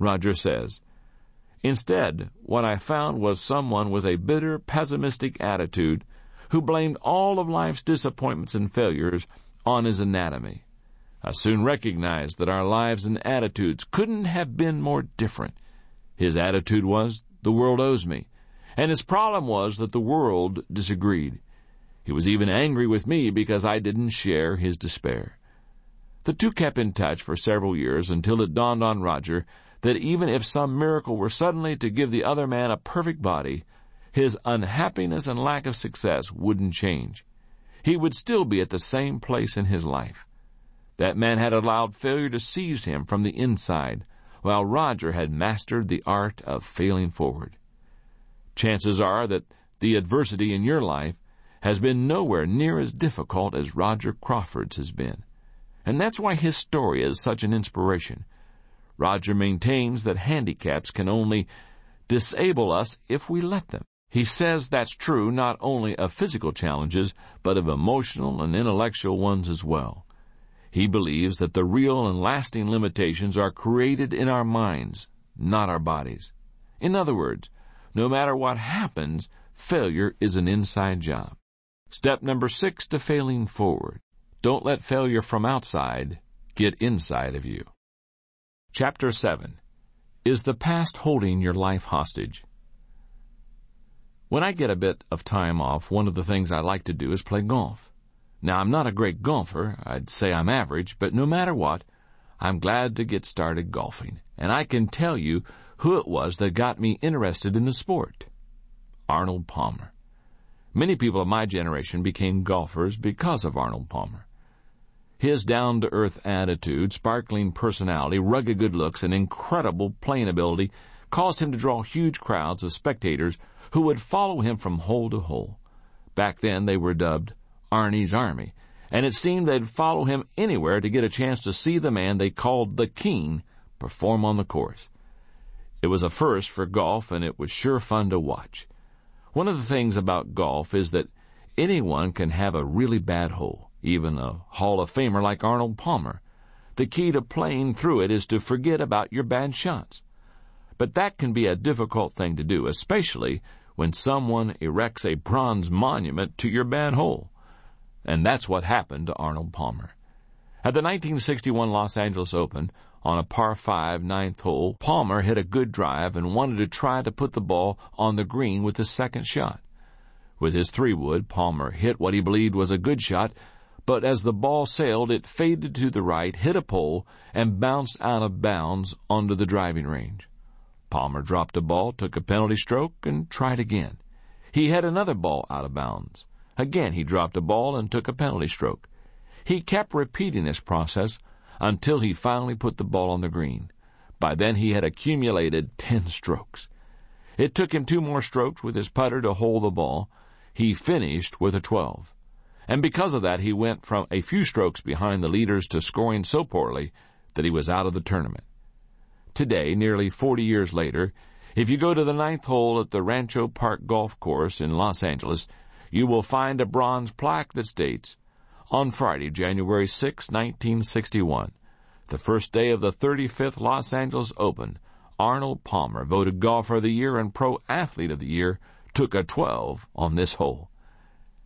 Roger says. Instead, what I found was someone with a bitter, pessimistic attitude who blamed all of life's disappointments and failures on his anatomy. I soon recognized that our lives and attitudes couldn't have been more different. His attitude was, the world owes me, and his problem was that the world disagreed. He was even angry with me because I didn't share his despair. The two kept in touch for several years until it dawned on Roger that even if some miracle were suddenly to give the other man a perfect body, his unhappiness and lack of success wouldn't change. He would still be at the same place in his life. That man had allowed failure to seize him from the inside, while Roger had mastered the art of failing forward. Chances are that the adversity in your life has been nowhere near as difficult as Roger Crawford's has been. And that's why his story is such an inspiration. Roger maintains that handicaps can only disable us if we let them. He says that's true not only of physical challenges, but of emotional and intellectual ones as well. He believes that the real and lasting limitations are created in our minds, not our bodies. In other words, no matter what happens, failure is an inside job. Step number six to failing forward. Don't let failure from outside get inside of you. Chapter 7 Is the past holding your life hostage? When I get a bit of time off, one of the things I like to do is play golf. Now, I'm not a great golfer, I'd say I'm average, but no matter what, I'm glad to get started golfing, and I can tell you who it was that got me interested in the sport. Arnold Palmer. Many people of my generation became golfers because of Arnold Palmer. His down to earth attitude, sparkling personality, rugged good looks, and incredible playing ability caused him to draw huge crowds of spectators who would follow him from hole to hole. Back then they were dubbed Arnie's Army, and it seemed they'd follow him anywhere to get a chance to see the man they called the King perform on the course. It was a first for golf, and it was sure fun to watch. One of the things about golf is that anyone can have a really bad hole even a Hall of Famer like Arnold Palmer. The key to playing through it is to forget about your bad shots. But that can be a difficult thing to do, especially when someone erects a bronze monument to your bad hole. And that's what happened to Arnold Palmer. At the 1961 Los Angeles Open, on a par 5 ninth hole, Palmer hit a good drive and wanted to try to put the ball on the green with his second shot. With his three wood, Palmer hit what he believed was a good shot, but as the ball sailed, it faded to the right, hit a pole, and bounced out of bounds onto the driving range. Palmer dropped a ball, took a penalty stroke, and tried again. He had another ball out of bounds. Again he dropped a ball and took a penalty stroke. He kept repeating this process until he finally put the ball on the green. By then he had accumulated ten strokes. It took him two more strokes with his putter to hold the ball. He finished with a twelve and because of that he went from a few strokes behind the leaders to scoring so poorly that he was out of the tournament. Today, nearly 40 years later, if you go to the ninth hole at the Rancho Park Golf Course in Los Angeles, you will find a bronze plaque that states, On Friday, January 6, 1961, the first day of the 35th Los Angeles Open, Arnold Palmer, voted Golfer of the Year and Pro Athlete of the Year, took a 12 on this hole.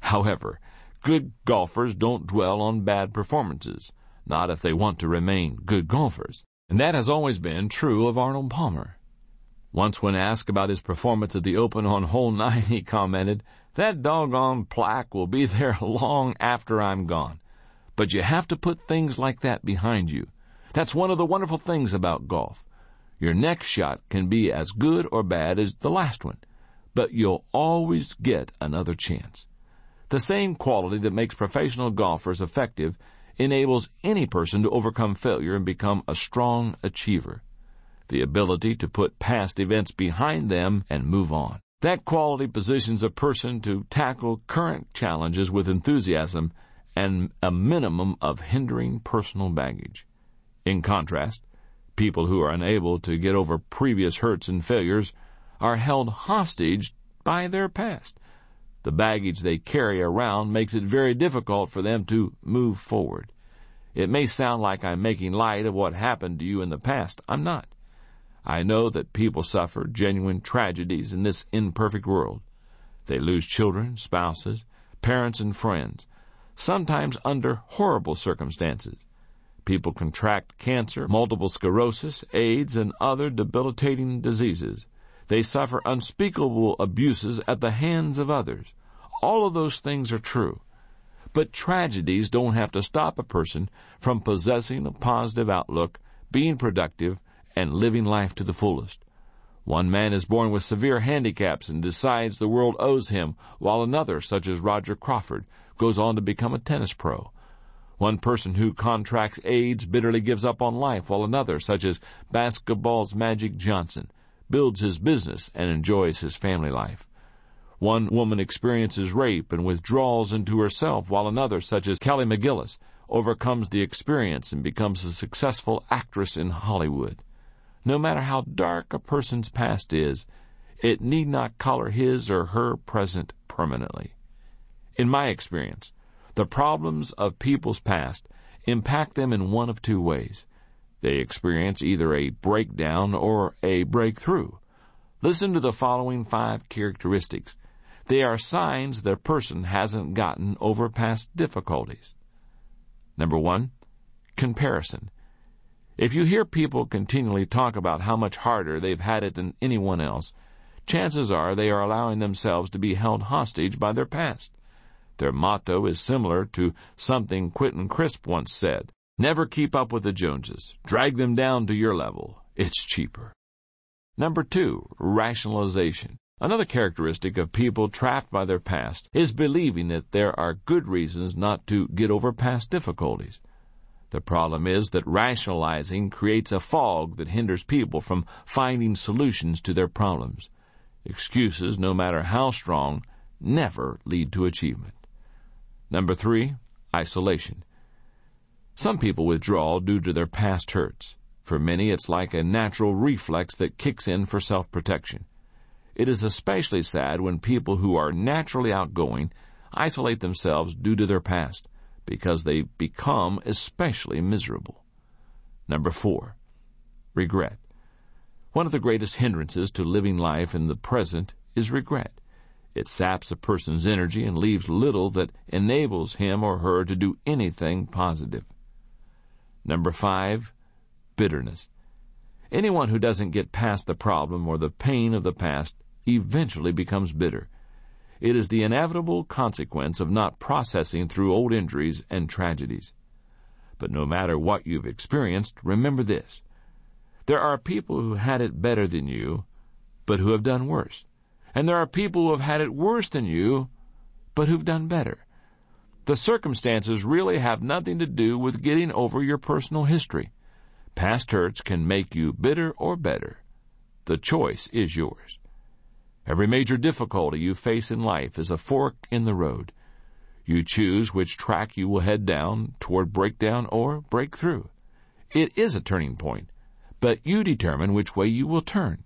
However, Good golfers don't dwell on bad performances, not if they want to remain good golfers. And that has always been true of Arnold Palmer. Once when asked about his performance at the Open on hole 9, he commented, That doggone plaque will be there long after I'm gone. But you have to put things like that behind you. That's one of the wonderful things about golf. Your next shot can be as good or bad as the last one, but you'll always get another chance. The same quality that makes professional golfers effective enables any person to overcome failure and become a strong achiever. The ability to put past events behind them and move on. That quality positions a person to tackle current challenges with enthusiasm and a minimum of hindering personal baggage. In contrast, people who are unable to get over previous hurts and failures are held hostage by their past the baggage they carry around makes it very difficult for them to move forward. It may sound like I'm making light of what happened to you in the past. I'm not. I know that people suffer genuine tragedies in this imperfect world. They lose children, spouses, parents, and friends, sometimes under horrible circumstances. People contract cancer, multiple sclerosis, AIDS, and other debilitating diseases. They suffer unspeakable abuses at the hands of others. All of those things are true. But tragedies don't have to stop a person from possessing a positive outlook, being productive, and living life to the fullest. One man is born with severe handicaps and decides the world owes him, while another, such as Roger Crawford, goes on to become a tennis pro. One person who contracts AIDS bitterly gives up on life, while another, such as basketball's Magic Johnson, builds his business and enjoys his family life. One woman experiences rape and withdraws into herself, while another, such as Kelly McGillis, overcomes the experience and becomes a successful actress in Hollywood. No matter how dark a person's past is, it need not color his or her present permanently. In my experience, the problems of people's past impact them in one of two ways. They experience either a breakdown or a breakthrough. Listen to the following five characteristics. They are signs a person hasn't gotten over past difficulties. Number one, comparison. If you hear people continually talk about how much harder they've had it than anyone else, chances are they are allowing themselves to be held hostage by their past. Their motto is similar to something Quentin Crisp once said. Never keep up with the Joneses. Drag them down to your level. It's cheaper. Number two, rationalization. Another characteristic of people trapped by their past is believing that there are good reasons not to get over past difficulties. The problem is that rationalizing creates a fog that hinders people from finding solutions to their problems. Excuses, no matter how strong, never lead to achievement. Number three, isolation. Some people withdraw due to their past hurts. For many, it's like a natural reflex that kicks in for self protection. It is especially sad when people who are naturally outgoing isolate themselves due to their past, because they become especially miserable. Number four, regret. One of the greatest hindrances to living life in the present is regret. It saps a person's energy and leaves little that enables him or her to do anything positive. Number five, bitterness. Anyone who doesn't get past the problem or the pain of the past eventually becomes bitter. It is the inevitable consequence of not processing through old injuries and tragedies. But no matter what you've experienced, remember this. There are people who had it better than you, but who have done worse. And there are people who have had it worse than you, but who've done better. The circumstances really have nothing to do with getting over your personal history. Past hurts can make you bitter or better. The choice is yours. Every major difficulty you face in life is a fork in the road. You choose which track you will head down toward breakdown or breakthrough. It is a turning point, but you determine which way you will turn.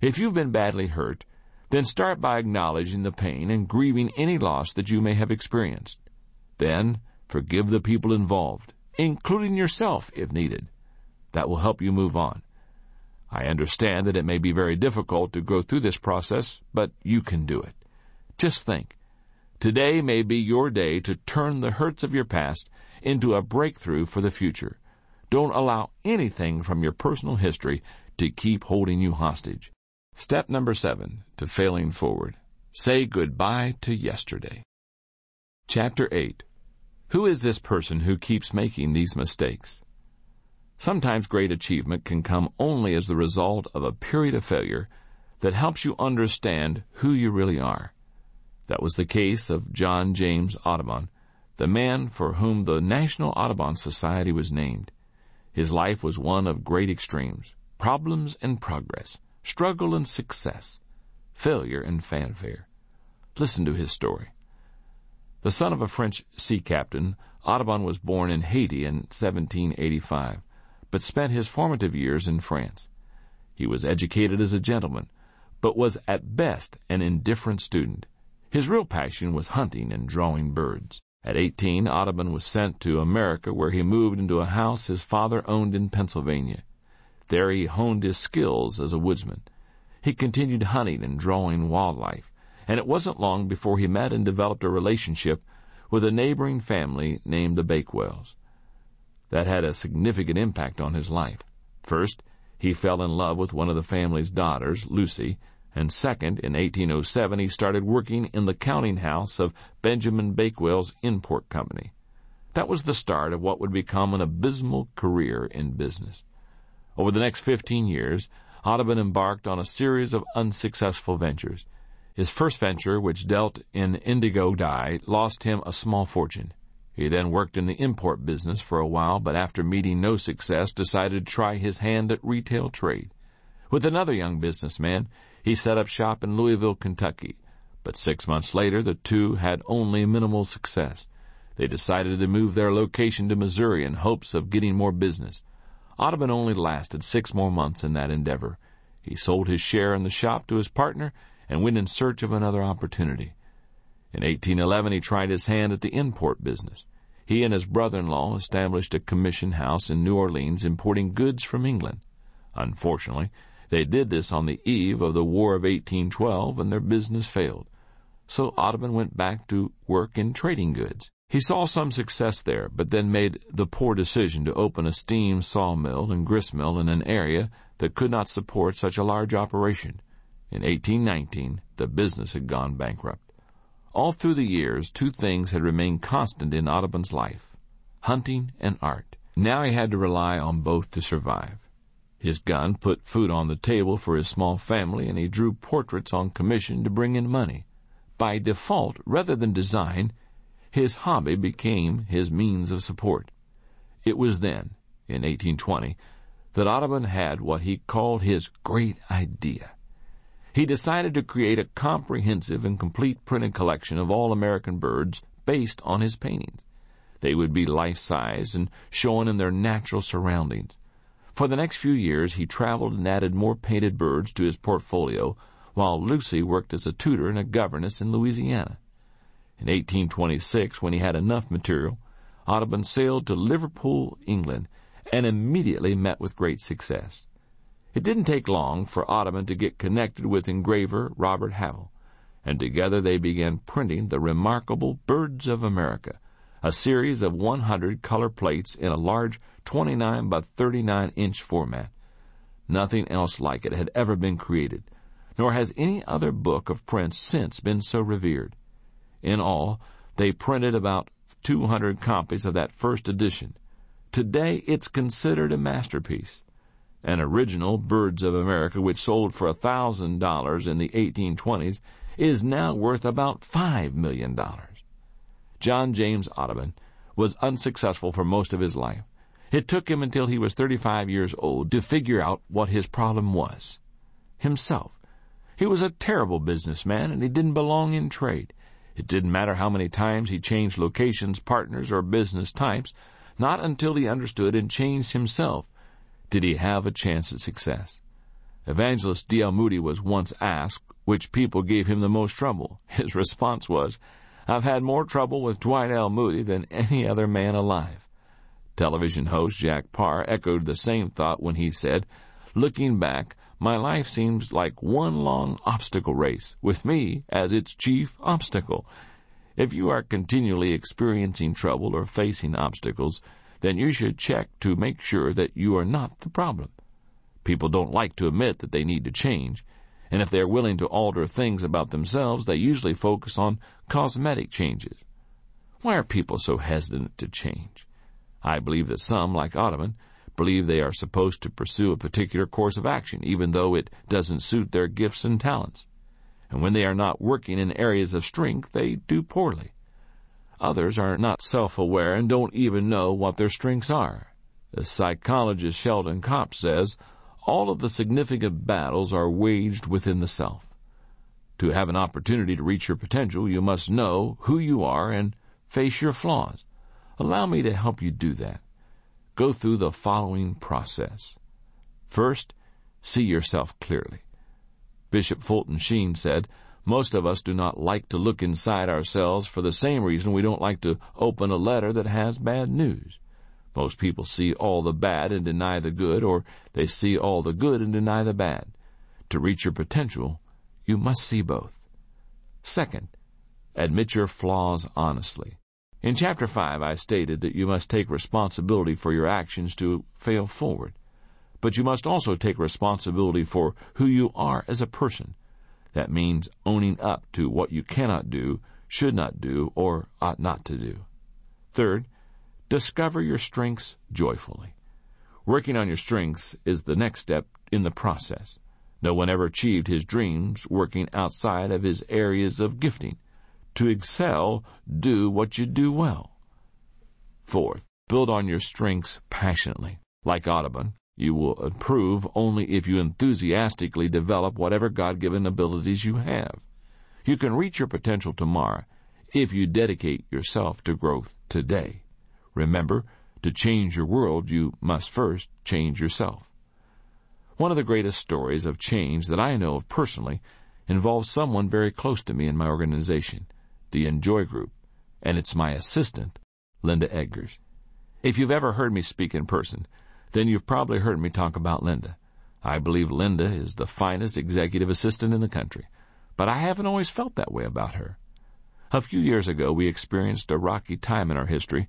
If you've been badly hurt, then start by acknowledging the pain and grieving any loss that you may have experienced. Then forgive the people involved, including yourself if needed. That will help you move on. I understand that it may be very difficult to go through this process, but you can do it. Just think. Today may be your day to turn the hurts of your past into a breakthrough for the future. Don't allow anything from your personal history to keep holding you hostage. Step number seven to failing forward. Say goodbye to yesterday. Chapter 8 Who is this person who keeps making these mistakes? Sometimes great achievement can come only as the result of a period of failure that helps you understand who you really are. That was the case of John James Audubon, the man for whom the National Audubon Society was named. His life was one of great extremes, problems and progress struggle and success, failure and fanfare. Listen to his story. The son of a French sea captain, Audubon was born in Haiti in 1785, but spent his formative years in France. He was educated as a gentleman, but was at best an indifferent student. His real passion was hunting and drawing birds. At 18, Audubon was sent to America where he moved into a house his father owned in Pennsylvania. There he honed his skills as a woodsman. He continued hunting and drawing wildlife, and it wasn't long before he met and developed a relationship with a neighboring family named the Bakewells. That had a significant impact on his life. First, he fell in love with one of the family's daughters, Lucy, and second, in 1807, he started working in the counting house of Benjamin Bakewell's Import Company. That was the start of what would become an abysmal career in business. Over the next 15 years, Audubon embarked on a series of unsuccessful ventures. His first venture, which dealt in indigo dye, lost him a small fortune. He then worked in the import business for a while, but after meeting no success, decided to try his hand at retail trade. With another young businessman, he set up shop in Louisville, Kentucky. But six months later, the two had only minimal success. They decided to move their location to Missouri in hopes of getting more business. Audubon only lasted six more months in that endeavor. He sold his share in the shop to his partner and went in search of another opportunity. In 1811, he tried his hand at the import business. He and his brother-in-law established a commission house in New Orleans importing goods from England. Unfortunately, they did this on the eve of the War of 1812 and their business failed. So Audubon went back to work in trading goods. He saw some success there, but then made the poor decision to open a steam sawmill and gristmill in an area that could not support such a large operation. In 1819, the business had gone bankrupt. All through the years, two things had remained constant in Audubon's life hunting and art. Now he had to rely on both to survive. His gun put food on the table for his small family, and he drew portraits on commission to bring in money. By default, rather than design, his hobby became his means of support. It was then, in 1820, that Audubon had what he called his great idea. He decided to create a comprehensive and complete printed collection of all American birds based on his paintings. They would be life size and shown in their natural surroundings. For the next few years, he traveled and added more painted birds to his portfolio, while Lucy worked as a tutor and a governess in Louisiana. In 1826, when he had enough material, Audubon sailed to Liverpool, England, and immediately met with great success. It didn't take long for Audubon to get connected with engraver Robert Havell, and together they began printing the remarkable Birds of America, a series of 100 color plates in a large 29 by 39 inch format. Nothing else like it had ever been created, nor has any other book of prints since been so revered. In all, they printed about 200 copies of that first edition. Today, it's considered a masterpiece. An original Birds of America, which sold for $1,000 in the 1820s, is now worth about $5 million. John James Audubon was unsuccessful for most of his life. It took him until he was 35 years old to figure out what his problem was. Himself. He was a terrible businessman and he didn't belong in trade. It didn't matter how many times he changed locations, partners, or business types, not until he understood and changed himself did he have a chance at success. Evangelist D.L. Moody was once asked which people gave him the most trouble. His response was, I've had more trouble with Dwight L. Moody than any other man alive. Television host Jack Paar echoed the same thought when he said, Looking back, my life seems like one long obstacle race, with me as its chief obstacle. If you are continually experiencing trouble or facing obstacles, then you should check to make sure that you are not the problem. People don't like to admit that they need to change, and if they are willing to alter things about themselves, they usually focus on cosmetic changes. Why are people so hesitant to change? I believe that some, like Audubon, believe they are supposed to pursue a particular course of action, even though it doesn't suit their gifts and talents. And when they are not working in areas of strength, they do poorly. Others are not self aware and don't even know what their strengths are. As psychologist Sheldon Kopp says, all of the significant battles are waged within the self. To have an opportunity to reach your potential, you must know who you are and face your flaws. Allow me to help you do that go through the following process. First, see yourself clearly. Bishop Fulton Sheen said, Most of us do not like to look inside ourselves for the same reason we don't like to open a letter that has bad news. Most people see all the bad and deny the good, or they see all the good and deny the bad. To reach your potential, you must see both. Second, admit your flaws honestly. In chapter 5, I stated that you must take responsibility for your actions to fail forward. But you must also take responsibility for who you are as a person. That means owning up to what you cannot do, should not do, or ought not to do. Third, discover your strengths joyfully. Working on your strengths is the next step in the process. No one ever achieved his dreams working outside of his areas of gifting. To excel, do what you do well. Fourth, build on your strengths passionately. Like Audubon, you will improve only if you enthusiastically develop whatever God given abilities you have. You can reach your potential tomorrow if you dedicate yourself to growth today. Remember, to change your world, you must first change yourself. One of the greatest stories of change that I know of personally involves someone very close to me in my organization the INJOY Group, and it's my assistant, Linda Eggers. If you've ever heard me speak in person, then you've probably heard me talk about Linda. I believe Linda is the finest executive assistant in the country, but I haven't always felt that way about her. A few years ago, we experienced a rocky time in our history,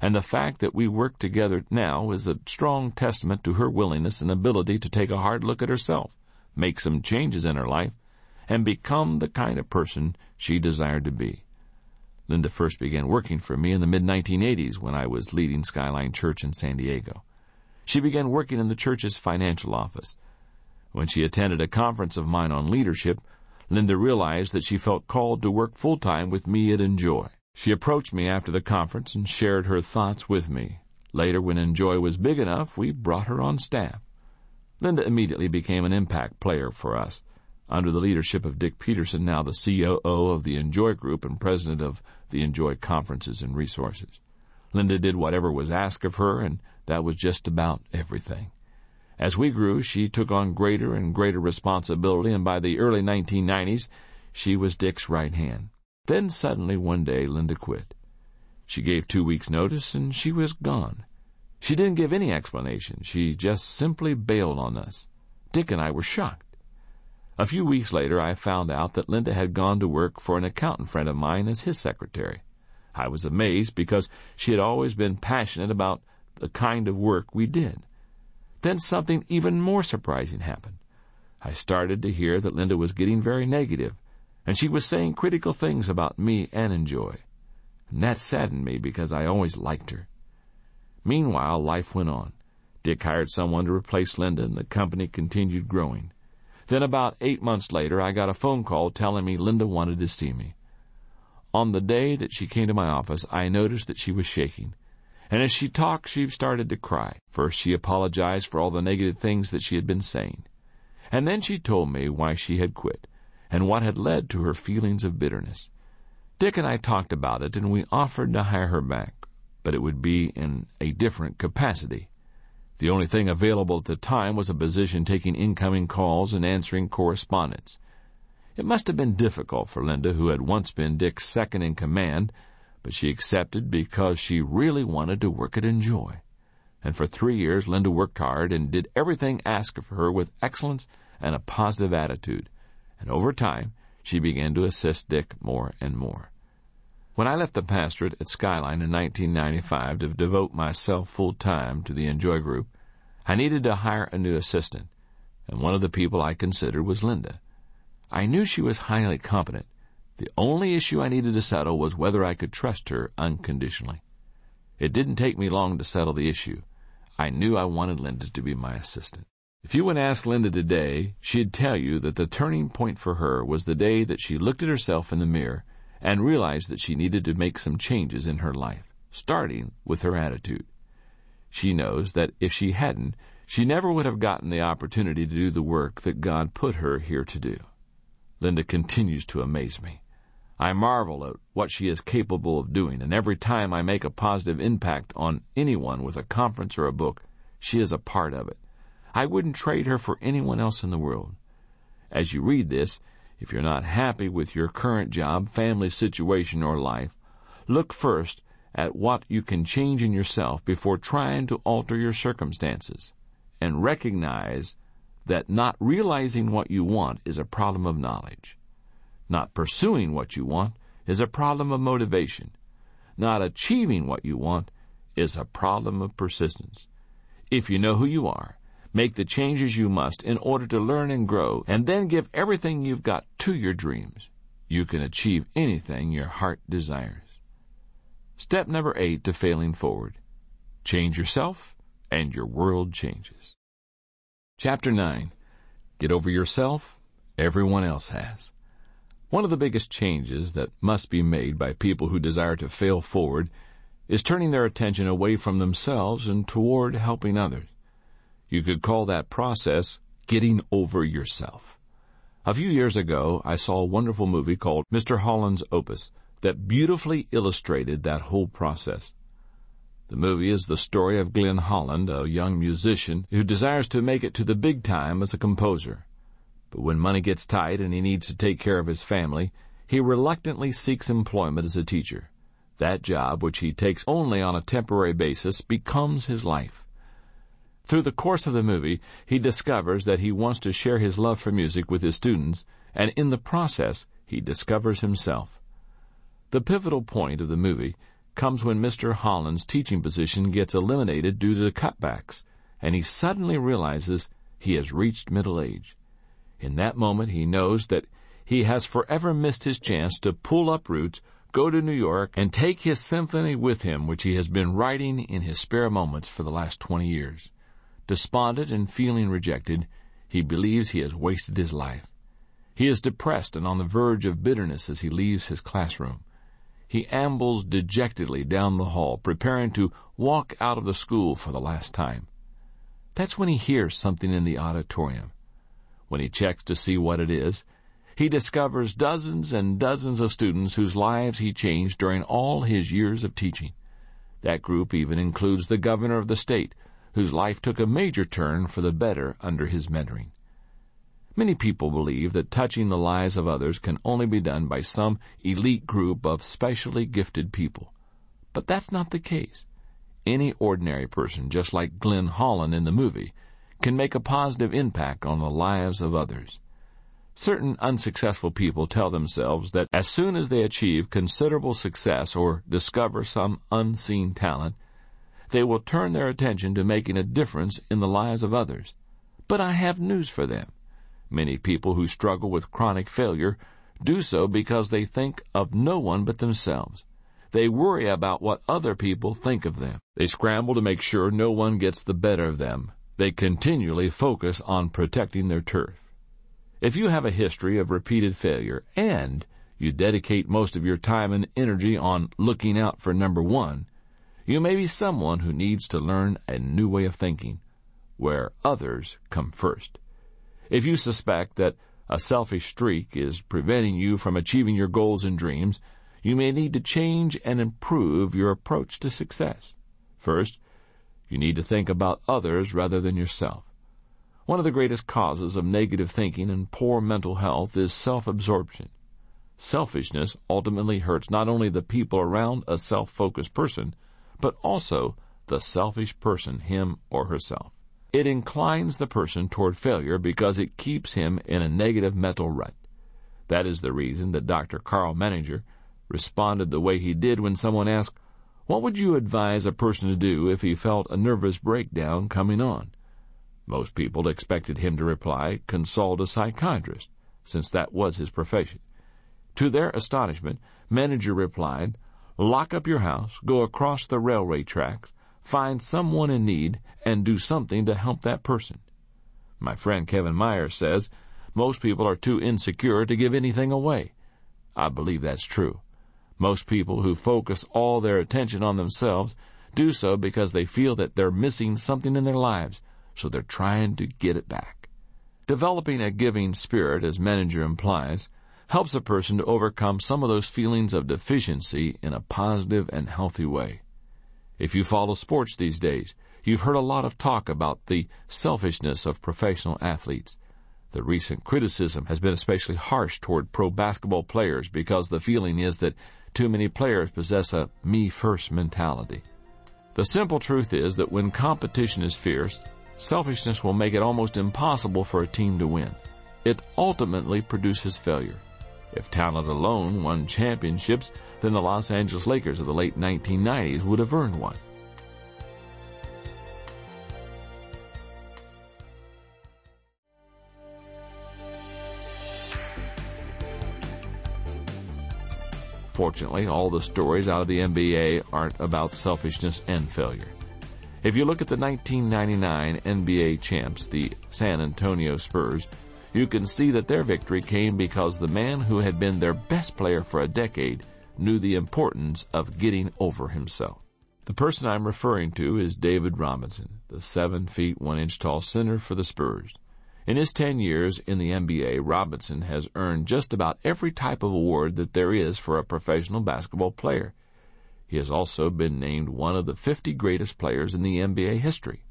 and the fact that we work together now is a strong testament to her willingness and ability to take a hard look at herself, make some changes in her life, and become the kind of person she desired to be. Linda first began working for me in the mid 1980s when I was leading Skyline Church in San Diego. She began working in the church's financial office. When she attended a conference of mine on leadership, Linda realized that she felt called to work full time with me at INJOY. She approached me after the conference and shared her thoughts with me. Later, when INJOY was big enough, we brought her on staff. Linda immediately became an impact player for us under the leadership of Dick Peterson, now the COO of the INJOY Group and president of the INJOY Conferences and Resources. Linda did whatever was asked of her, and that was just about everything. As we grew, she took on greater and greater responsibility, and by the early 1990s, she was Dick's right hand. Then suddenly one day, Linda quit. She gave two weeks' notice, and she was gone. She didn't give any explanation. She just simply bailed on us. Dick and I were shocked. A few weeks later, I found out that Linda had gone to work for an accountant friend of mine as his secretary. I was amazed because she had always been passionate about the kind of work we did. Then something even more surprising happened. I started to hear that Linda was getting very negative, and she was saying critical things about me and INJOY. And that saddened me because I always liked her. Meanwhile, life went on. Dick hired someone to replace Linda, and the company continued growing. Then about eight months later, I got a phone call telling me Linda wanted to see me. On the day that she came to my office, I noticed that she was shaking. And as she talked, she started to cry. First, she apologized for all the negative things that she had been saying. And then she told me why she had quit and what had led to her feelings of bitterness. Dick and I talked about it, and we offered to hire her back, but it would be in a different capacity. The only thing available at the time was a position taking incoming calls and answering correspondence. It must have been difficult for Linda, who had once been Dick's second in command, but she accepted because she really wanted to work at INJOY. And for three years, Linda worked hard and did everything asked of her with excellence and a positive attitude. And over time, she began to assist Dick more and more. When I left the pastorate at Skyline in 1995 to devote myself full time to the INJOY Group, I needed to hire a new assistant, and one of the people I considered was Linda. I knew she was highly competent. The only issue I needed to settle was whether I could trust her unconditionally. It didn't take me long to settle the issue. I knew I wanted Linda to be my assistant. If you would ask Linda today, she'd tell you that the turning point for her was the day that she looked at herself in the mirror and realized that she needed to make some changes in her life, starting with her attitude. She knows that if she hadn't, she never would have gotten the opportunity to do the work that God put her here to do. Linda continues to amaze me. I marvel at what she is capable of doing, and every time I make a positive impact on anyone with a conference or a book, she is a part of it. I wouldn't trade her for anyone else in the world. As you read this, if you're not happy with your current job, family situation, or life, look first at what you can change in yourself before trying to alter your circumstances, and recognize that not realizing what you want is a problem of knowledge. Not pursuing what you want is a problem of motivation. Not achieving what you want is a problem of persistence. If you know who you are, make the changes you must in order to learn and grow, and then give everything you've got to your dreams. You can achieve anything your heart desires. Step number eight to failing forward. Change yourself, and your world changes. Chapter 9. Get over yourself, everyone else has. One of the biggest changes that must be made by people who desire to fail forward is turning their attention away from themselves and toward helping others. You could call that process getting over yourself. A few years ago, I saw a wonderful movie called Mr. Holland's Opus that beautifully illustrated that whole process. The movie is the story of Glenn Holland, a young musician who desires to make it to the big time as a composer. But when money gets tight and he needs to take care of his family, he reluctantly seeks employment as a teacher. That job, which he takes only on a temporary basis, becomes his life. Through the course of the movie, he discovers that he wants to share his love for music with his students, and in the process, he discovers himself. The pivotal point of the movie comes when Mr. Holland's teaching position gets eliminated due to cutbacks, and he suddenly realizes he has reached middle age. In that moment, he knows that he has forever missed his chance to pull up roots go to New York and take his symphony with him, which he has been writing in his spare moments for the last 20 years. Despondent and feeling rejected, he believes he has wasted his life. He is depressed and on the verge of bitterness as he leaves his classroom. He ambles dejectedly down the hall, preparing to walk out of the school for the last time. That's when he hears something in the auditorium. When he checks to see what it is, he discovers dozens and dozens of students whose lives he changed during all his years of teaching. That group even includes the governor of the state, whose life took a major turn for the better under his mentoring. Many people believe that touching the lives of others can only be done by some elite group of specially gifted people. But that's not the case. Any ordinary person, just like Glenn Holland in the movie, can make a positive impact on the lives of others. Certain unsuccessful people tell themselves that as soon as they achieve considerable success or discover some unseen talent, they will turn their attention to making a difference in the lives of others. But I have news for them. Many people who struggle with chronic failure do so because they think of no one but themselves. They worry about what other people think of them. They scramble to make sure no one gets the better of them. They continually focus on protecting their turf. If you have a history of repeated failure and you dedicate most of your time and energy on looking out for number one, you may be someone who needs to learn a new way of thinking, where others come first. If you suspect that a selfish streak is preventing you from achieving your goals and dreams, you may need to change and improve your approach to success. First, you need to think about others rather than yourself. One of the greatest causes of negative thinking and poor mental health is self-absorption. Selfishness ultimately hurts not only the people around a self-focused person, but also the selfish person, him or herself. It inclines the person toward failure because it keeps him in a negative mental rut. That is the reason that Dr. Karl Menninger responded the way he did when someone asked, What would you advise a person to do if he felt a nervous breakdown coming on? Most people expected him to reply, consult a psychiatrist, since that was his profession. To their astonishment, Menninger replied, lock up your house, go across the railway tracks, find someone in need, and do something to help that person. My friend Kevin Myers says, most people are too insecure to give anything away. I believe that's true. Most people who focus all their attention on themselves do so because they feel that they're missing something in their lives so they're trying to get it back. Developing a giving spirit, as Menninger implies, helps a person to overcome some of those feelings of deficiency in a positive and healthy way. If you follow sports these days, you've heard a lot of talk about the selfishness of professional athletes. The recent criticism has been especially harsh toward pro basketball players because the feeling is that too many players possess a me first mentality. The simple truth is that when competition is fierce, selfishness will make it almost impossible for a team to win. It ultimately produces failure. If talent alone won championships, then the Los Angeles Lakers of the late 1990s would have earned one. Fortunately, all the stories out of the NBA aren't about selfishness and failure. If you look at the 1999 NBA champs, the San Antonio Spurs, you can see that their victory came because the man who had been their best player for a decade knew the importance of getting over himself. The person I'm referring to is David Robinson, the seven feet one inch tall center for the Spurs. In his 10 years in the NBA, Robinson has earned just about every type of award that there is for a professional basketball player. He has also been named one of the 50 greatest players in the NBA history.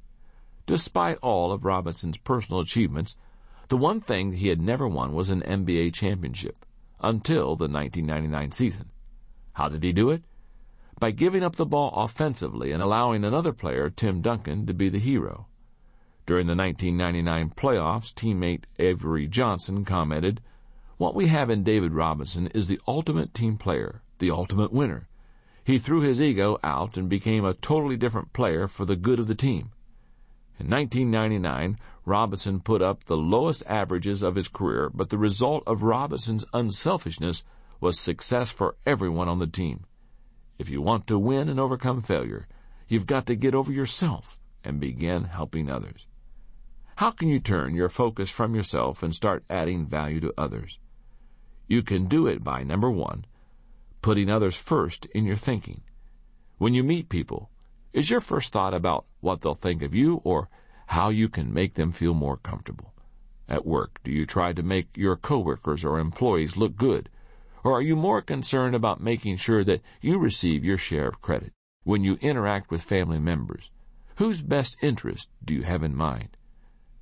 Despite all of Robinson's personal achievements, the one thing he had never won was an NBA championship until the 1999 season. How did he do it? By giving up the ball offensively and allowing another player, Tim Duncan, to be the hero. During the 1999 playoffs, teammate Avery Johnson commented, What we have in David Robinson is the ultimate team player, the ultimate winner. He threw his ego out and became a totally different player for the good of the team. In 1999, Robinson put up the lowest averages of his career, but the result of Robinson's unselfishness was success for everyone on the team. If you want to win and overcome failure, you've got to get over yourself and begin helping others. How can you turn your focus from yourself and start adding value to others? You can do it by number one, putting others first in your thinking. When you meet people, is your first thought about what they'll think of you or how you can make them feel more comfortable? At work, do you try to make your coworkers or employees look good? Or are you more concerned about making sure that you receive your share of credit? When you interact with family members, whose best interest do you have in mind?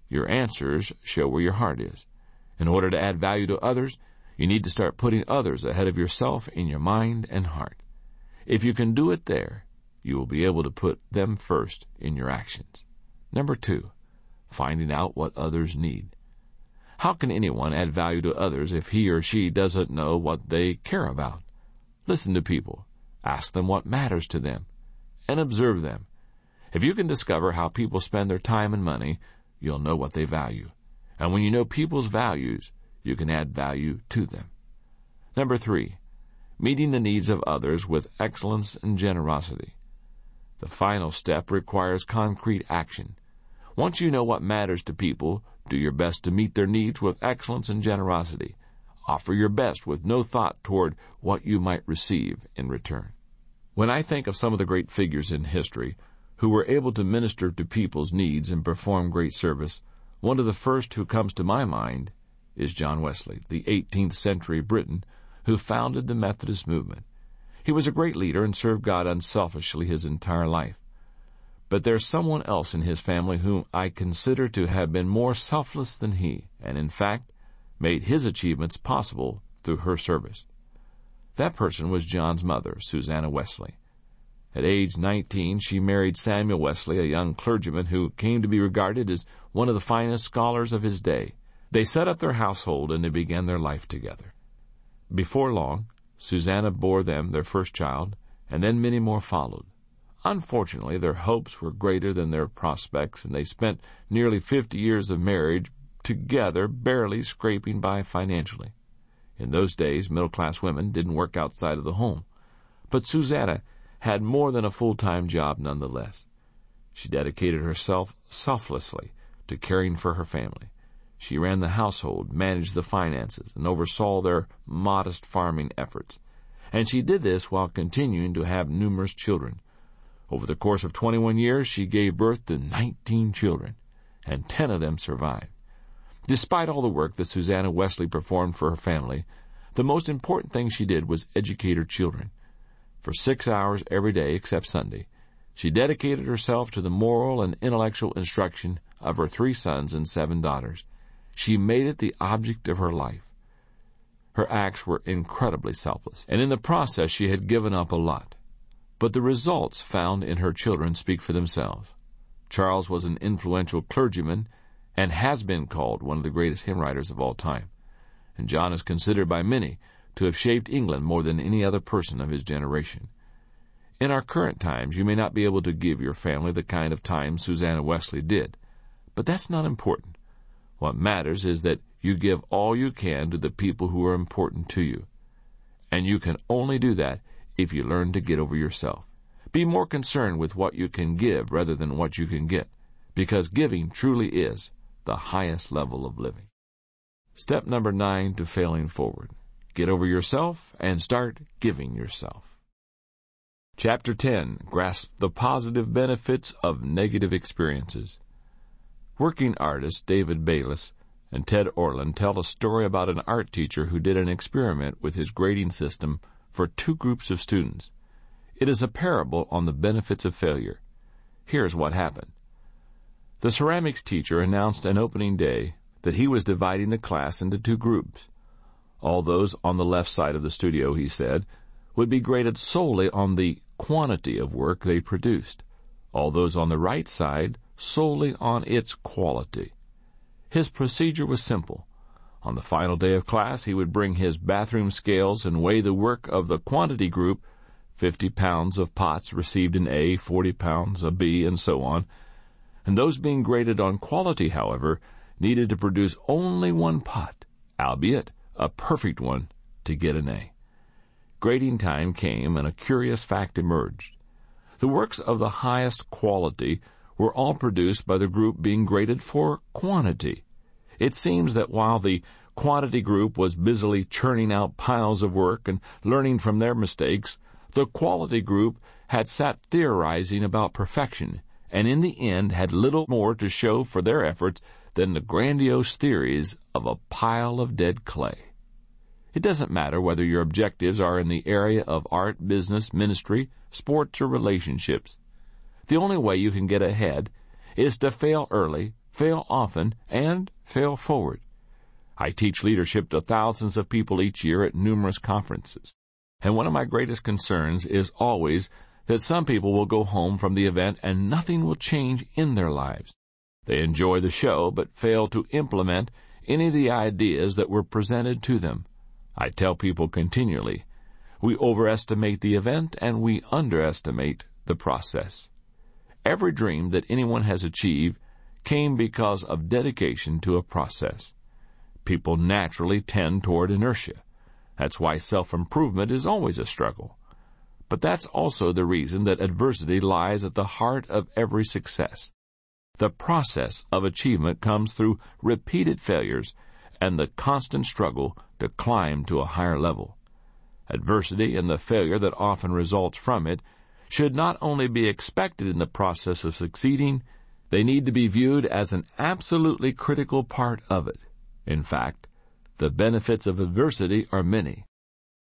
Your answers show where your heart is. In order to add value to others, you need to start putting others ahead of yourself in your mind and heart. If you can do it there, you will be able to put them first in your actions. Number two, finding out what others need. How can anyone add value to others if he or she doesn't know what they care about? Listen to people. Ask them what matters to them. And observe them. If you can discover how people spend their time and money, you'll know what they value. And when you know people's values, you can add value to them. Number three, meeting the needs of others with excellence and generosity. The final step requires concrete action. Once you know what matters to people, do your best to meet their needs with excellence and generosity. Offer your best with no thought toward what you might receive in return. When I think of some of the great figures in history, who were able to minister to people's needs and perform great service, one of the first who comes to my mind is John Wesley, the 18th century Briton who founded the Methodist movement. He was a great leader and served God unselfishly his entire life. But there's someone else in his family whom I consider to have been more selfless than he, and in fact made his achievements possible through her service. That person was John's mother, Susanna Wesley. At age 19, she married Samuel Wesley, a young clergyman who came to be regarded as one of the finest scholars of his day. They set up their household and they began their life together. Before long, Susanna bore them their first child, and then many more followed. Unfortunately, their hopes were greater than their prospects, and they spent nearly fifty years of marriage together, barely scraping by financially. In those days, middle class women didn't work outside of the home. But Susanna had more than a full-time job nonetheless. She dedicated herself selflessly to caring for her family. She ran the household, managed the finances, and oversaw their modest farming efforts. And she did this while continuing to have numerous children. Over the course of 21 years, she gave birth to 19 children, and 10 of them survived. Despite all the work that Susanna Wesley performed for her family, the most important thing she did was educate her children for six hours every day except Sunday. She dedicated herself to the moral and intellectual instruction of her three sons and seven daughters. She made it the object of her life. Her acts were incredibly selfless, and in the process she had given up a lot. But the results found in her children speak for themselves. Charles was an influential clergyman and has been called one of the greatest hymn writers of all time. And John is considered by many to have shaped England more than any other person of his generation. In our current times, you may not be able to give your family the kind of time Susanna Wesley did, but that's not important. What matters is that you give all you can to the people who are important to you. And you can only do that if you learn to get over yourself. Be more concerned with what you can give rather than what you can get, because giving truly is the highest level of living. Step number nine to failing forward. Get over yourself and start giving yourself. Chapter 10 Grasp the positive benefits of negative experiences. Working artists David Bayles and Ted Orland tell a story about an art teacher who did an experiment with his grading system for two groups of students. It is a parable on the benefits of failure. Here's what happened. The ceramics teacher announced an opening day that he was dividing the class into two groups. All those on the left side of the studio, he said, would be graded solely on the quantity of work they produced, all those on the right side solely on its quality. His procedure was simple. On the final day of class, he would bring his bathroom scales and weigh the work of the quantity group 50 pounds of pots received an A, 40 pounds a B, and so on. And those being graded on quality, however, needed to produce only one pot, albeit a perfect one, to get an A. Grading time came, and a curious fact emerged. The works of the highest quality were all produced by the group being graded for quantity. It seems that while the quantity group was busily churning out piles of work and learning from their mistakes, the quality group had sat theorizing about perfection, and in the end had little more to show for their efforts than the grandiose theories of a pile of dead clay. It doesn't matter whether your objectives are in the area of art, business, ministry, sports, or relationships. The only way you can get ahead is to fail early, fail often, and fail forward. I teach leadership to thousands of people each year at numerous conferences. And one of my greatest concerns is always that some people will go home from the event and nothing will change in their lives. They enjoy the show but fail to implement any of the ideas that were presented to them. I tell people continually, we overestimate the event and we underestimate the process. Every dream that anyone has achieved came because of dedication to a process. People naturally tend toward inertia. That's why self-improvement is always a struggle. But that's also the reason that adversity lies at the heart of every success. The process of achievement comes through repeated failures and the constant struggle to climb to a higher level. Adversity and the failure that often results from it should not only be expected in the process of succeeding, they need to be viewed as an absolutely critical part of it. In fact, the benefits of adversity are many.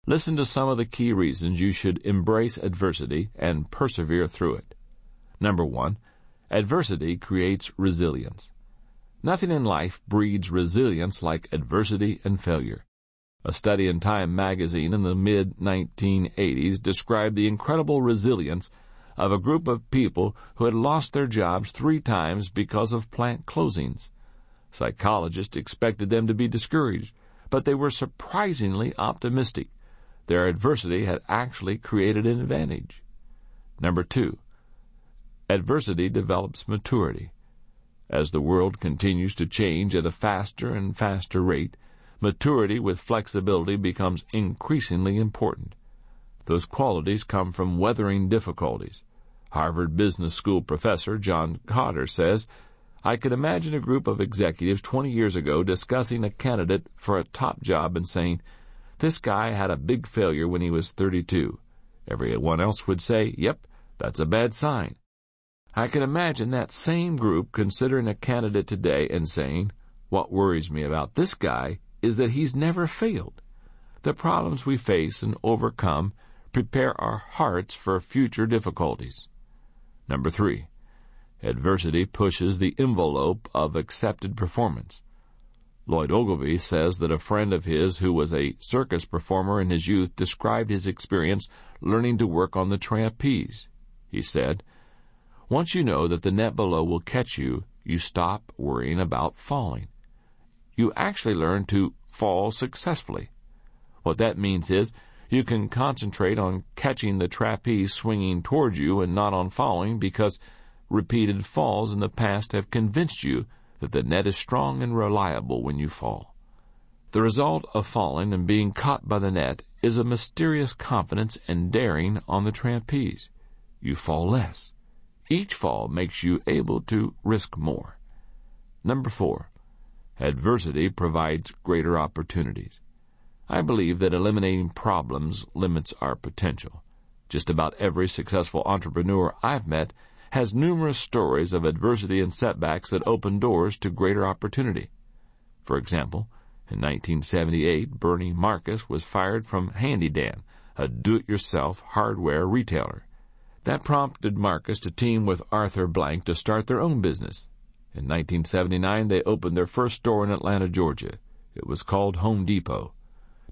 Listen to some of the key reasons you should embrace adversity and persevere through it. Number one, adversity creates resilience. Nothing in life breeds resilience like adversity and failure. A study in Time magazine in the mid 1980s described the incredible resilience of a group of people who had lost their jobs three times because of plant closings. Psychologists expected them to be discouraged, but they were surprisingly optimistic. Their adversity had actually created an advantage. Number two, adversity develops maturity. As the world continues to change at a faster and faster rate, maturity with flexibility becomes increasingly important. Those qualities come from weathering difficulties. Harvard Business School professor John Kotter says, I could imagine a group of executives 20 years ago discussing a candidate for a top job and saying, This guy had a big failure when he was 32. Everyone else would say, Yep, that's a bad sign. I can imagine that same group considering a candidate today and saying, what worries me about this guy is that he's never failed. The problems we face and overcome prepare our hearts for future difficulties. Number three, adversity pushes the envelope of accepted performance. Lloyd Ogilvie says that a friend of his who was a circus performer in his youth described his experience learning to work on the trapeze. He said, Once you know that the net below will catch you, you stop worrying about falling. You actually learn to fall successfully. What that means is you can concentrate on catching the trapeze swinging towards you and not on falling because repeated falls in the past have convinced you that the net is strong and reliable when you fall. The result of falling and being caught by the net is a mysterious confidence and daring on the trapeze. You fall less. Each fall makes you able to risk more. Number four, adversity provides greater opportunities. I believe that eliminating problems limits our potential. Just about every successful entrepreneur I've met has numerous stories of adversity and setbacks that open doors to greater opportunity. For example, in 1978, Bernie Marcus was fired from Handy Dan, a do-it-yourself hardware retailer. That prompted Marcus to team with Arthur Blank to start their own business. In 1979, they opened their first store in Atlanta, Georgia. It was called Home Depot.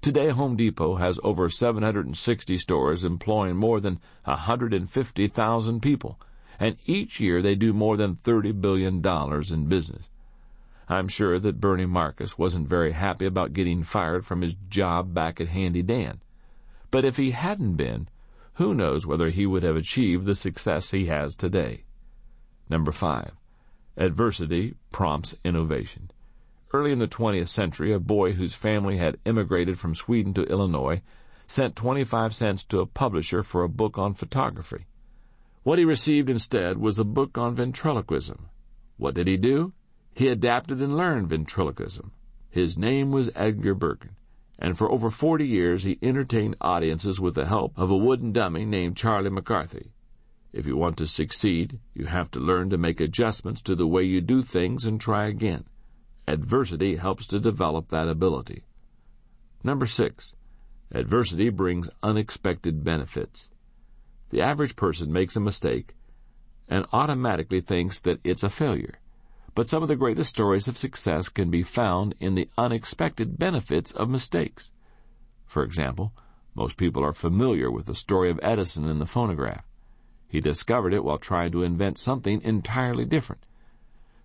Today, Home Depot has over 760 stores employing more than 150,000 people and each year they do more than $30 billion in business. I'm sure that Bernie Marcus wasn't very happy about getting fired from his job back at Handy Dan. But if he hadn't been, who knows whether he would have achieved the success he has today. Number five, adversity prompts innovation. Early in the 20th century, a boy whose family had immigrated from Sweden to Illinois sent 25 cents to a publisher for a book on photography. What he received instead was a book on ventriloquism. What did he do? He adapted and learned ventriloquism. His name was Edgar Bergen, and for over 40 years he entertained audiences with the help of a wooden dummy named Charlie McCarthy. If you want to succeed, you have to learn to make adjustments to the way you do things and try again. Adversity helps to develop that ability. Number six, adversity brings unexpected benefits. The average person makes a mistake and automatically thinks that it's a failure. But some of the greatest stories of success can be found in the unexpected benefits of mistakes. For example, most people are familiar with the story of Edison and the phonograph. He discovered it while trying to invent something entirely different.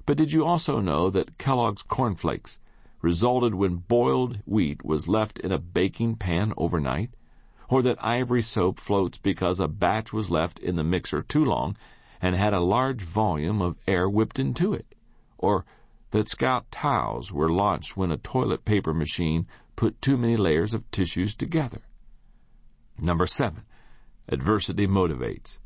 But did you also know that Kellogg's cornflakes resulted when boiled wheat was left in a baking pan overnight? or that ivory soap floats because a batch was left in the mixer too long and had a large volume of air whipped into it, or that Scott towels were launched when a toilet paper machine put too many layers of tissues together. Number seven, adversity motivates.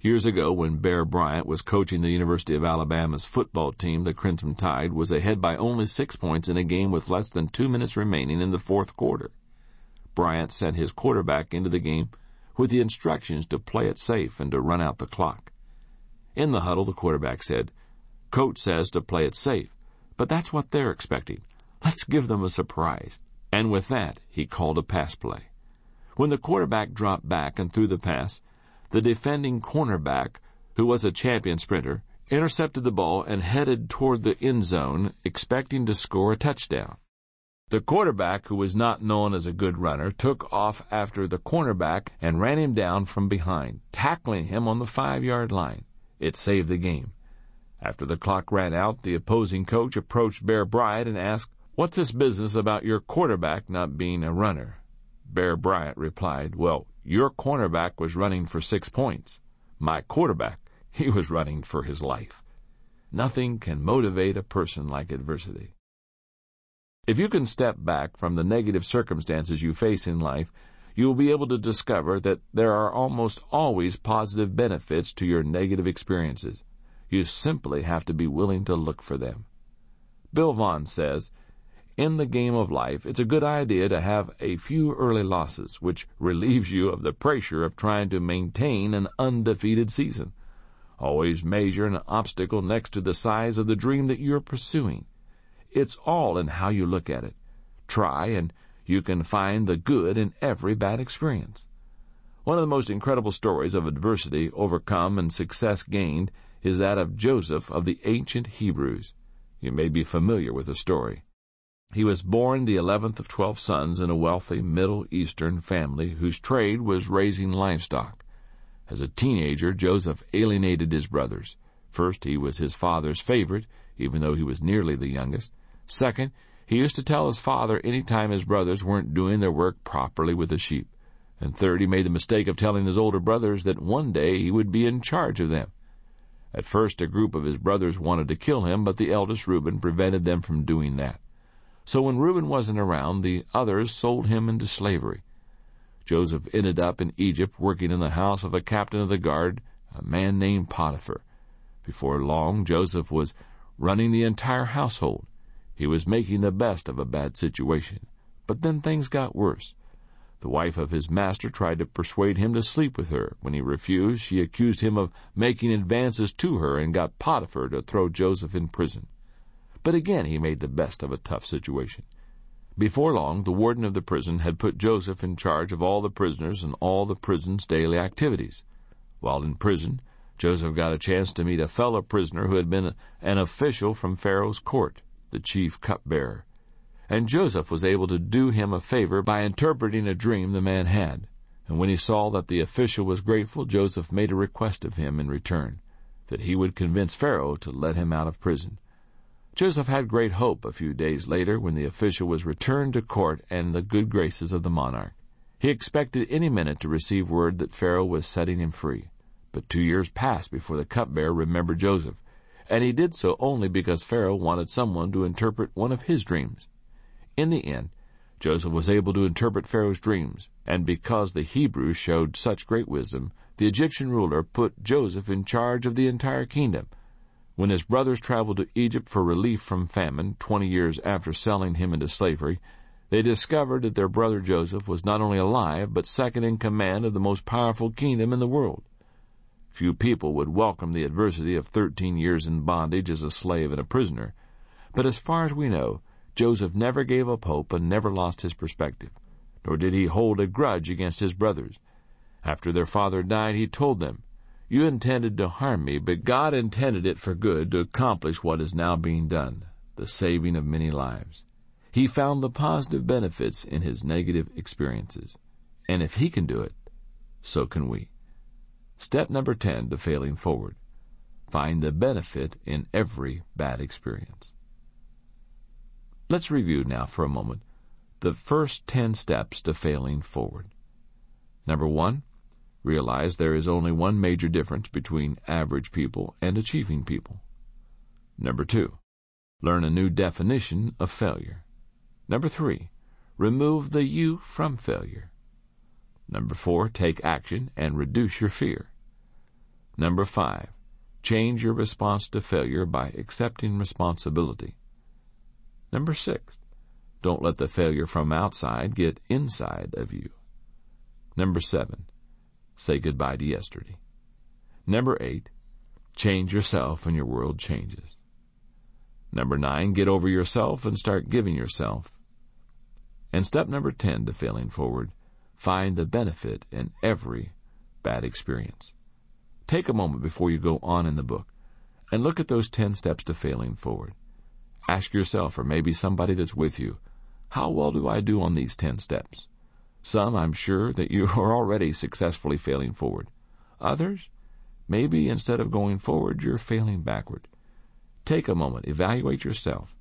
Years ago, when Bear Bryant was coaching the University of Alabama's football team, the Crimson Tide was ahead by only six points in a game with less than two minutes remaining in the fourth quarter. Bryant sent his quarterback into the game with the instructions to play it safe and to run out the clock. In the huddle, the quarterback said, Coach says to play it safe, but that's what they're expecting. Let's give them a surprise. And with that, he called a pass play. When the quarterback dropped back and threw the pass, the defending cornerback, who was a champion sprinter, intercepted the ball and headed toward the end zone, expecting to score a touchdown. The quarterback, who was not known as a good runner, took off after the cornerback and ran him down from behind, tackling him on the five yard line. It saved the game. After the clock ran out, the opposing coach approached Bear Bryant and asked, What's this business about your quarterback not being a runner? Bear Bryant replied, Well, your cornerback was running for six points. My quarterback, he was running for his life. Nothing can motivate a person like adversity. If you can step back from the negative circumstances you face in life, you will be able to discover that there are almost always positive benefits to your negative experiences. You simply have to be willing to look for them. Bill Vaughn says, In the game of life, it's a good idea to have a few early losses, which relieves you of the pressure of trying to maintain an undefeated season. Always measure an obstacle next to the size of the dream that you're pursuing. It's all in how you look at it. Try, and you can find the good in every bad experience. One of the most incredible stories of adversity overcome and success gained is that of Joseph of the ancient Hebrews. You may be familiar with the story. He was born the eleventh of twelve sons in a wealthy Middle Eastern family whose trade was raising livestock. As a teenager, Joseph alienated his brothers. First, he was his father's favorite, even though he was nearly the youngest. Second, he used to tell his father any time his brothers weren't doing their work properly with the sheep. And third, he made the mistake of telling his older brothers that one day he would be in charge of them. At first, a group of his brothers wanted to kill him, but the eldest Reuben prevented them from doing that. So when Reuben wasn't around, the others sold him into slavery. Joseph ended up in Egypt working in the house of a captain of the guard, a man named Potiphar. Before long, Joseph was running the entire household. He was making the best of a bad situation. But then things got worse. The wife of his master tried to persuade him to sleep with her. When he refused, she accused him of making advances to her and got Potiphar to throw Joseph in prison. But again he made the best of a tough situation. Before long, the warden of the prison had put Joseph in charge of all the prisoners and all the prison's daily activities. While in prison, Joseph got a chance to meet a fellow prisoner who had been an official from Pharaoh's court, the chief cupbearer. And Joseph was able to do him a favor by interpreting a dream the man had. And when he saw that the official was grateful, Joseph made a request of him in return, that he would convince Pharaoh to let him out of prison. Joseph had great hope a few days later when the official was returned to court and the good graces of the monarch. He expected any minute to receive word that Pharaoh was setting him free. But two years passed before the cupbearer remembered Joseph, and he did so only because Pharaoh wanted someone to interpret one of his dreams. In the end, Joseph was able to interpret Pharaoh's dreams, and because the Hebrews showed such great wisdom, the Egyptian ruler put Joseph in charge of the entire kingdom, when his brothers traveled to Egypt for relief from famine, twenty years after selling him into slavery, they discovered that their brother Joseph was not only alive, but second in command of the most powerful kingdom in the world. Few people would welcome the adversity of thirteen years in bondage as a slave and a prisoner, but as far as we know, Joseph never gave up hope and never lost his perspective, nor did he hold a grudge against his brothers. After their father died, he told them, you intended to harm me, but God intended it for good to accomplish what is now being done, the saving of many lives. He found the positive benefits in his negative experiences. And if he can do it, so can we. Step number 10 to failing forward. Find the benefit in every bad experience. Let's review now for a moment the first 10 steps to failing forward. Number one, Realize there is only one major difference between average people and achieving people. Number two, learn a new definition of failure. Number three, remove the you from failure. Number four, take action and reduce your fear. Number five, change your response to failure by accepting responsibility. Number six, don't let the failure from outside get inside of you. Number seven, Say goodbye to yesterday. Number eight, change yourself and your world changes. Number nine, get over yourself and start giving yourself. And step number 10 to failing forward, find the benefit in every bad experience. Take a moment before you go on in the book and look at those 10 steps to failing forward. Ask yourself, or maybe somebody that's with you, how well do I do on these 10 steps? Some, I'm sure, that you are already successfully failing forward. Others, maybe instead of going forward, you're failing backward. Take a moment, evaluate yourself,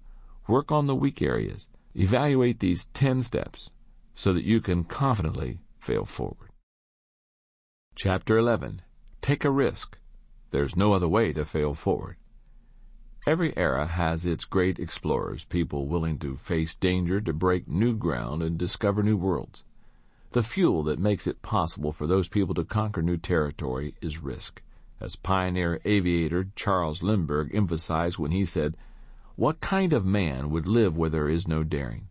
work on the weak areas, evaluate these 10 steps so that you can confidently fail forward. Chapter 11 Take a risk. There's no other way to fail forward. Every era has its great explorers, people willing to face danger to break new ground and discover new worlds. The fuel that makes it possible for those people to conquer new territory is risk, as pioneer aviator Charles Lindbergh emphasized when he said, What kind of man would live where there is no daring?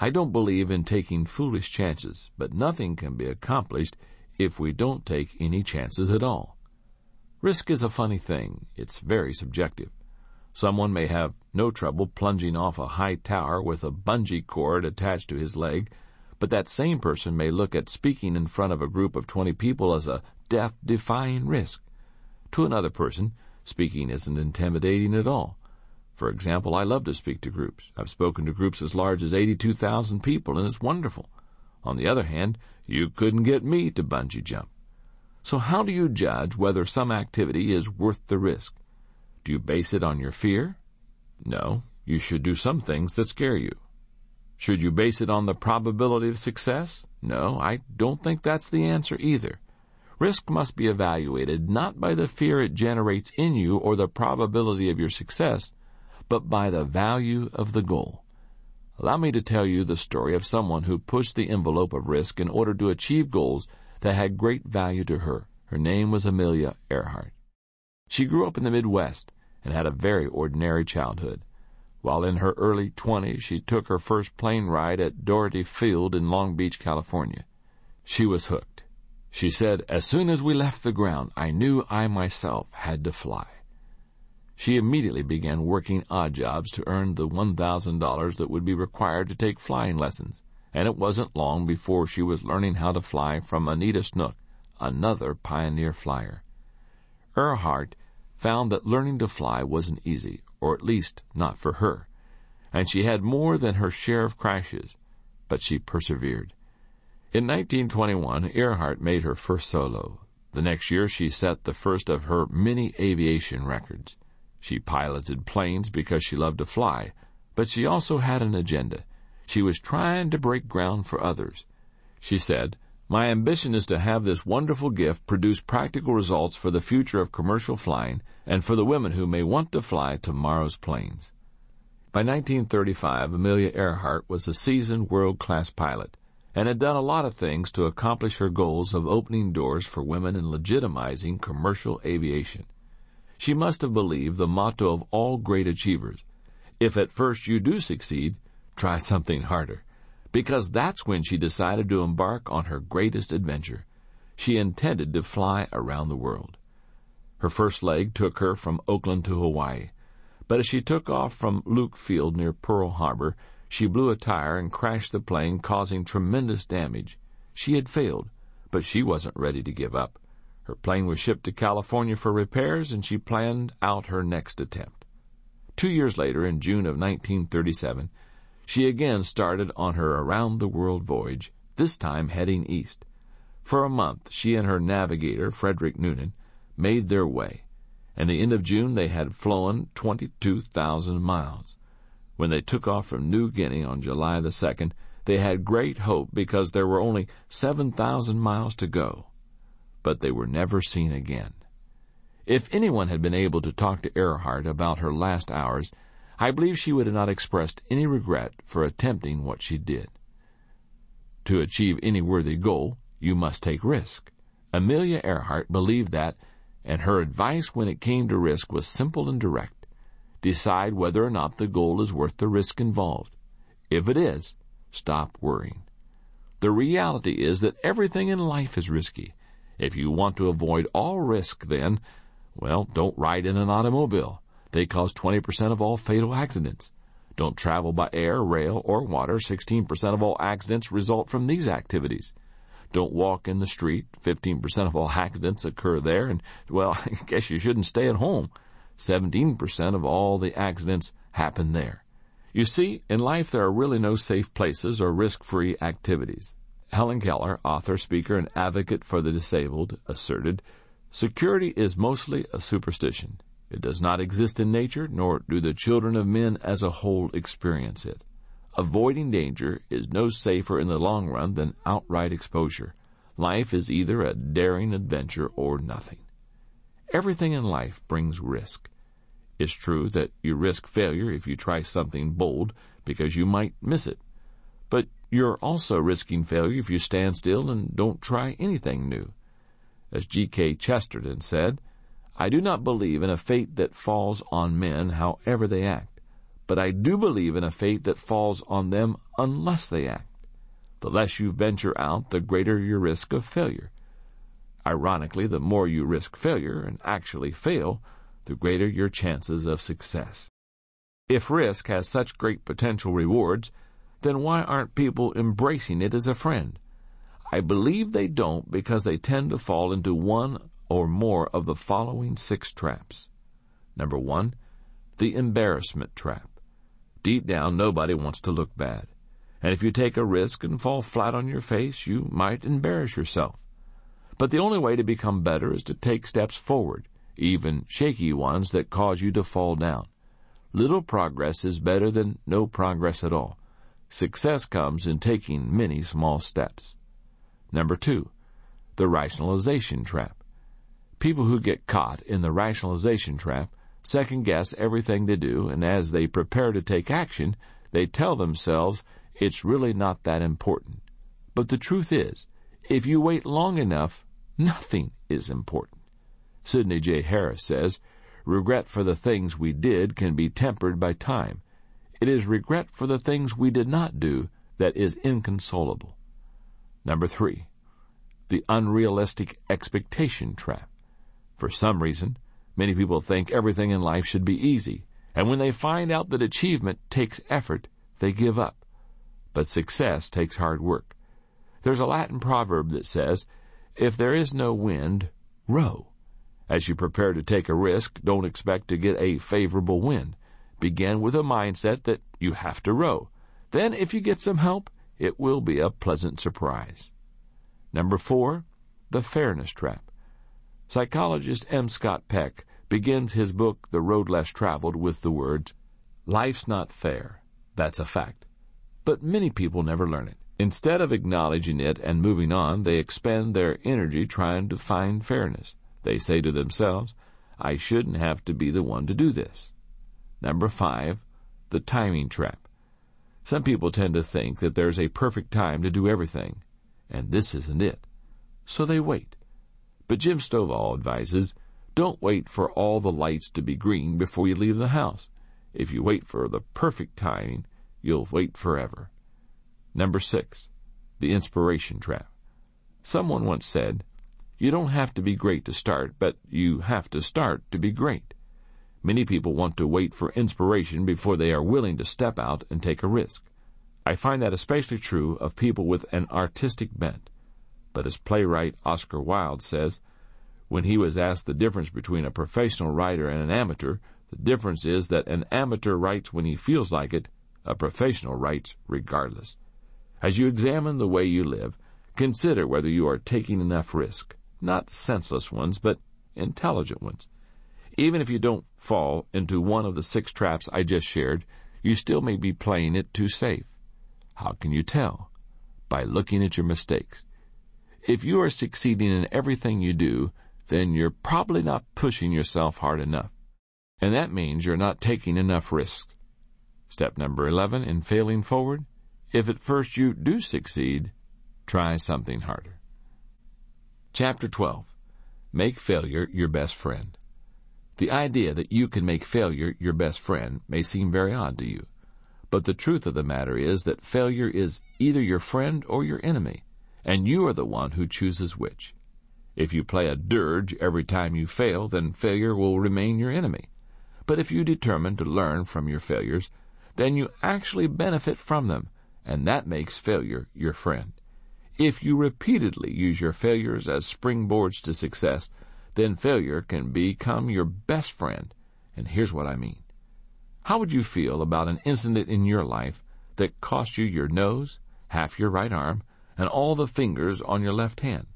I don't believe in taking foolish chances, but nothing can be accomplished if we don't take any chances at all. Risk is a funny thing. It's very subjective. Someone may have no trouble plunging off a high tower with a bungee cord attached to his leg but that same person may look at speaking in front of a group of 20 people as a death-defying risk. To another person, speaking isn't intimidating at all. For example, I love to speak to groups. I've spoken to groups as large as 82,000 people, and it's wonderful. On the other hand, you couldn't get me to bungee jump. So how do you judge whether some activity is worth the risk? Do you base it on your fear? No, you should do some things that scare you. Should you base it on the probability of success? No, I don't think that's the answer either. Risk must be evaluated not by the fear it generates in you or the probability of your success, but by the value of the goal. Allow me to tell you the story of someone who pushed the envelope of risk in order to achieve goals that had great value to her. Her name was Amelia Earhart. She grew up in the Midwest and had a very ordinary childhood. While in her early twenties, she took her first plane ride at Daugherty Field in Long Beach, California. She was hooked. She said, As soon as we left the ground, I knew I myself had to fly. She immediately began working odd jobs to earn the $1,000 that would be required to take flying lessons, and it wasn't long before she was learning how to fly from Neta Snook, another pioneer flyer. Earhart found that learning to fly wasn't easy, or at least not for her, and she had more than her share of crashes, but she persevered. In 1921, Earhart made her first solo. The next year, she set the first of her many aviation records. She piloted planes because she loved to fly, but she also had an agenda. She was trying to break ground for others. She said, My ambition is to have this wonderful gift produce practical results for the future of commercial flying and for the women who may want to fly tomorrow's planes. By 1935, Amelia Earhart was a seasoned world-class pilot and had done a lot of things to accomplish her goals of opening doors for women and legitimizing commercial aviation. She must have believed the motto of all great achievers if at first you do succeed, try something harder. Because that's when she decided to embark on her greatest adventure. She intended to fly around the world. Her first leg took her from Oakland to Hawaii. But as she took off from Luke Field near Pearl Harbor, she blew a tire and crashed the plane, causing tremendous damage. She had failed, but she wasn't ready to give up. Her plane was shipped to California for repairs, and she planned out her next attempt. Two years later, in June of 1937, she again started on her around the world voyage, this time heading east. For a month, she and her navigator, Frederick Noonan, made their way, and the end of June they had flown 22,000 miles. When they took off from New Guinea on July the 2nd, they had great hope because there were only 7,000 miles to go but they were never seen again. If anyone had been able to talk to Earhart about her last hours, I believe she would have not expressed any regret for attempting what she did. To achieve any worthy goal, you must take risk. Amelia Earhart believed that, and her advice when it came to risk was simple and direct. Decide whether or not the goal is worth the risk involved. If it is, stop worrying. The reality is that everything in life is risky, if you want to avoid all risk, then, well, don't ride in an automobile. They cause 20% of all fatal accidents. Don't travel by air, rail, or water. 16% of all accidents result from these activities. Don't walk in the street. 15% of all accidents occur there. And, well, I guess you shouldn't stay at home. 17% of all the accidents happen there. You see, in life there are really no safe places or risk-free activities. Helen Keller, author, speaker, and advocate for the disabled, asserted, Security is mostly a superstition. It does not exist in nature, nor do the children of men as a whole experience it. Avoiding danger is no safer in the long run than outright exposure. Life is either a daring adventure or nothing. Everything in life brings risk. It's true that you risk failure if you try something bold because you might miss it. But you're also risking failure if you stand still and don't try anything new. As G.K. Chesterton said, I do not believe in a fate that falls on men however they act, but I do believe in a fate that falls on them unless they act. The less you venture out, the greater your risk of failure. Ironically, the more you risk failure and actually fail, the greater your chances of success. If risk has such great potential rewards, then why aren't people embracing it as a friend? I believe they don't because they tend to fall into one or more of the following six traps. Number one, The embarrassment trap. Deep down, nobody wants to look bad. And if you take a risk and fall flat on your face, you might embarrass yourself. But the only way to become better is to take steps forward, even shaky ones that cause you to fall down. Little progress is better than no progress at all. Success comes in taking many small steps. Number two, the rationalization trap. People who get caught in the rationalization trap second guess everything they do, and as they prepare to take action, they tell themselves it's really not that important. But the truth is, if you wait long enough, nothing is important. Sidney J. Harris says, regret for the things we did can be tempered by time. It is regret for the things we did not do that is inconsolable. Number three, the unrealistic expectation trap. For some reason, many people think everything in life should be easy, and when they find out that achievement takes effort, they give up. But success takes hard work. There's a Latin proverb that says, if there is no wind, row. As you prepare to take a risk, don't expect to get a favorable wind. Begin with a mindset that you have to row. Then, if you get some help, it will be a pleasant surprise. Number four, the fairness trap. Psychologist M. Scott Peck begins his book, The Road Less Traveled, with the words, Life's not fair. That's a fact. But many people never learn it. Instead of acknowledging it and moving on, they expend their energy trying to find fairness. They say to themselves, I shouldn't have to be the one to do this. Number five, the timing trap. Some people tend to think that there's a perfect time to do everything, and this isn't it. So they wait. But Jim Stovall advises, don't wait for all the lights to be green before you leave the house. If you wait for the perfect timing, you'll wait forever. Number six, the inspiration trap. Someone once said, you don't have to be great to start, but you have to start to be great. Many people want to wait for inspiration before they are willing to step out and take a risk. I find that especially true of people with an artistic bent. But as playwright Oscar Wilde says, when he was asked the difference between a professional writer and an amateur, the difference is that an amateur writes when he feels like it, a professional writes regardless. As you examine the way you live, consider whether you are taking enough risk, not senseless ones, but intelligent ones. Even if you don't fall into one of the six traps I just shared, you still may be playing it too safe. How can you tell? By looking at your mistakes. If you are succeeding in everything you do, then you're probably not pushing yourself hard enough. And that means you're not taking enough risks. Step number 11 in failing forward, if at first you do succeed, try something harder. Chapter 12. Make failure your best friend. The idea that you can make failure your best friend may seem very odd to you. But the truth of the matter is that failure is either your friend or your enemy and you are the one who chooses which. If you play a dirge every time you fail, then failure will remain your enemy. But if you determine to learn from your failures, then you actually benefit from them, and that makes failure your friend. If you repeatedly use your failures as springboards to success, then failure can become your best friend. And here's what I mean. How would you feel about an incident in your life that cost you your nose, half your right arm, and all the fingers on your left hand.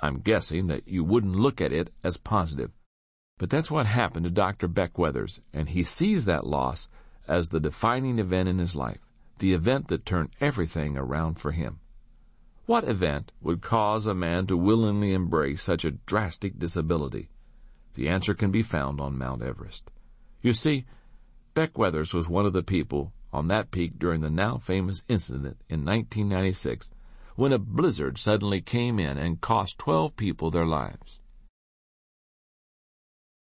I'm guessing that you wouldn't look at it as positive. But that's what happened to Dr. Beck Weathers, and he sees that loss as the defining event in his life, the event that turned everything around for him. What event would cause a man to willingly embrace such a drastic disability? The answer can be found on Mount Everest. You see, Beck Weathers was one of the people on that peak during the now famous incident in 1996 when a blizzard suddenly came in and cost 12 people their lives.